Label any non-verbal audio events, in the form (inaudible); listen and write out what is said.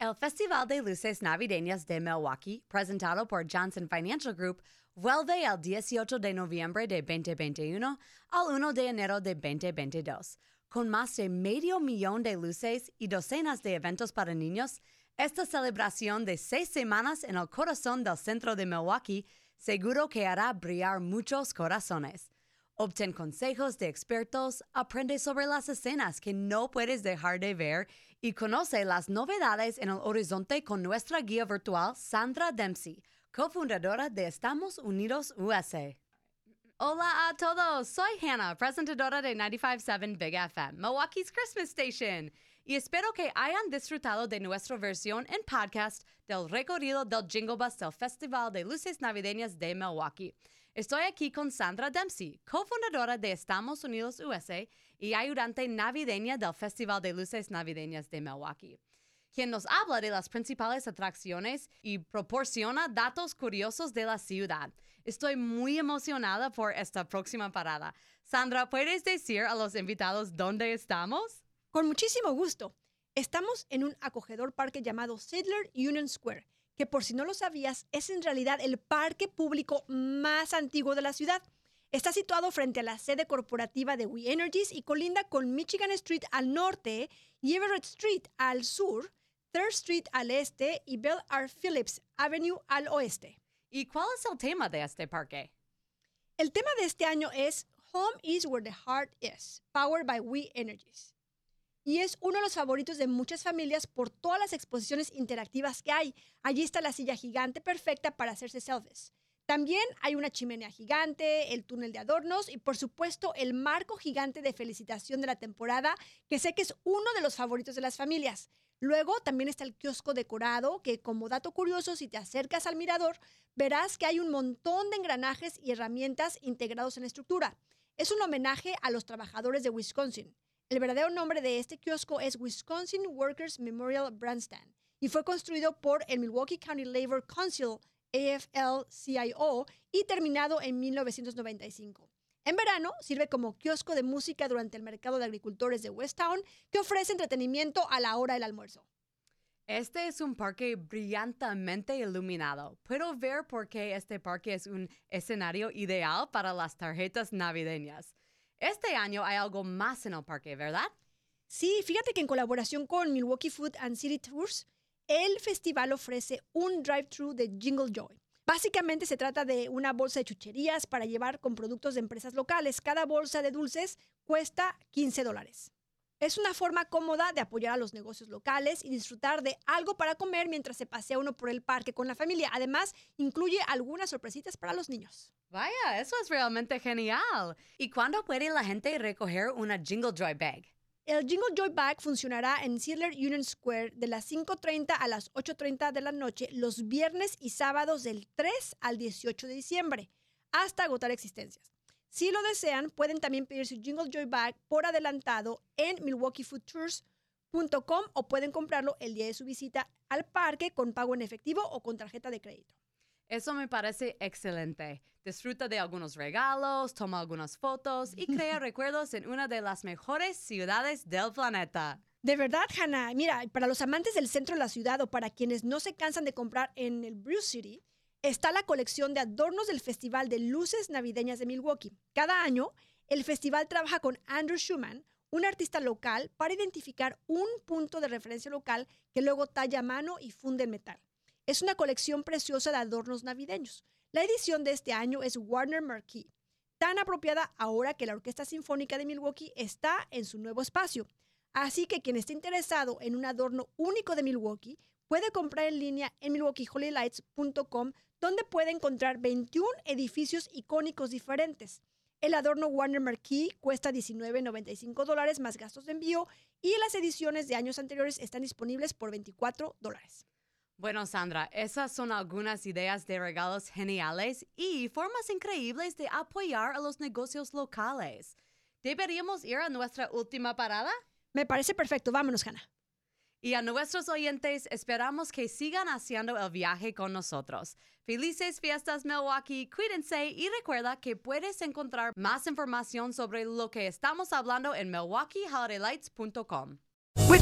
El Festival de Luces Navideñas de Milwaukee, presentado por Johnson Financial Group, vuelve el 18 de noviembre de 2021 al 1 de enero de 2022. Con más de medio millón de luces y docenas de eventos para niños, esta celebración de seis semanas en el corazón del centro de Milwaukee seguro que hará brillar muchos corazones. Obtén consejos de expertos, aprende sobre las escenas que no puedes dejar de ver y conoce las novedades en el horizonte con nuestra guía virtual Sandra Dempsey, cofundadora de Estamos Unidos USA. Hola a todos, soy Hannah, presentadora de 95.7 Big FM, Milwaukee's Christmas Station, y espero que hayan disfrutado de nuestra versión en podcast del recorrido del Jingle Bus del Festival de Luces Navideñas de Milwaukee. Estoy aquí con Sandra Dempsey, cofundadora de Estamos Unidos USA y ayudante navideña del Festival de Luces Navideñas de Milwaukee, quien nos habla de las principales atracciones y proporciona datos curiosos de la ciudad. Estoy muy emocionada por esta próxima parada. Sandra, ¿puedes decir a los invitados dónde estamos? Con muchísimo gusto. Estamos en un acogedor parque llamado Sidler Union Square que por si no lo sabías, es en realidad el parque público más antiguo de la ciudad. Está situado frente a la sede corporativa de We Energies y colinda con Michigan Street al norte y Everett Street al sur, Third Street al este y Bell R. Phillips Avenue al oeste. ¿Y cuál es el tema de este parque? El tema de este año es Home is where the heart is, powered by We Energies y es uno de los favoritos de muchas familias por todas las exposiciones interactivas que hay. Allí está la silla gigante perfecta para hacerse selfies. También hay una chimenea gigante, el túnel de adornos y por supuesto el marco gigante de felicitación de la temporada, que sé que es uno de los favoritos de las familias. Luego también está el kiosco decorado, que como dato curioso, si te acercas al mirador, verás que hay un montón de engranajes y herramientas integrados en la estructura. Es un homenaje a los trabajadores de Wisconsin. El verdadero nombre de este kiosco es Wisconsin Workers Memorial Brandstand y fue construido por el Milwaukee County Labor Council, AFL-CIO, y terminado en 1995. En verano sirve como kiosco de música durante el mercado de agricultores de Westtown, que ofrece entretenimiento a la hora del almuerzo. Este es un parque brillantemente iluminado. Puedo ver por qué este parque es un escenario ideal para las tarjetas navideñas. Este año hay algo más en el parque, ¿verdad? Sí, fíjate que en colaboración con Milwaukee Food and City Tours, el festival ofrece un drive-thru de Jingle Joy. Básicamente se trata de una bolsa de chucherías para llevar con productos de empresas locales. Cada bolsa de dulces cuesta 15 dólares. Es una forma cómoda de apoyar a los negocios locales y disfrutar de algo para comer mientras se pasea uno por el parque con la familia. Además, incluye algunas sorpresitas para los niños. Vaya, eso es realmente genial. ¿Y cuándo puede la gente recoger una Jingle Joy Bag? El Jingle Joy Bag funcionará en Sidler Union Square de las 5.30 a las 8.30 de la noche los viernes y sábados del 3 al 18 de diciembre, hasta agotar existencias. Si lo desean, pueden también pedir su Jingle Joy Bag por adelantado en milwaukeefoodtours.com o pueden comprarlo el día de su visita al parque con pago en efectivo o con tarjeta de crédito. Eso me parece excelente. Disfruta de algunos regalos, toma algunas fotos y crea (laughs) recuerdos en una de las mejores ciudades del planeta. De verdad, Hannah. Mira, para los amantes del centro de la ciudad o para quienes no se cansan de comprar en el Brew City, está la colección de adornos del Festival de Luces Navideñas de Milwaukee. Cada año, el festival trabaja con Andrew Schumann, un artista local, para identificar un punto de referencia local que luego talla a mano y funde en metal. Es una colección preciosa de adornos navideños. La edición de este año es Warner Marquee, tan apropiada ahora que la Orquesta Sinfónica de Milwaukee está en su nuevo espacio. Así que quien esté interesado en un adorno único de Milwaukee puede comprar en línea en milwaukeeholylights.com donde puede encontrar 21 edificios icónicos diferentes. El adorno Warner Marquee cuesta $19.95 dólares más gastos de envío y las ediciones de años anteriores están disponibles por 24 dólares. Bueno, Sandra, esas son algunas ideas de regalos geniales y formas increíbles de apoyar a los negocios locales. ¿Deberíamos ir a nuestra última parada? Me parece perfecto. Vámonos, Hannah. Y a nuestros oyentes esperamos que sigan haciendo el viaje con nosotros. Felices fiestas Milwaukee, cuídense y recuerda que puedes encontrar más información sobre lo que estamos hablando en milwaukeeholidaylights.com.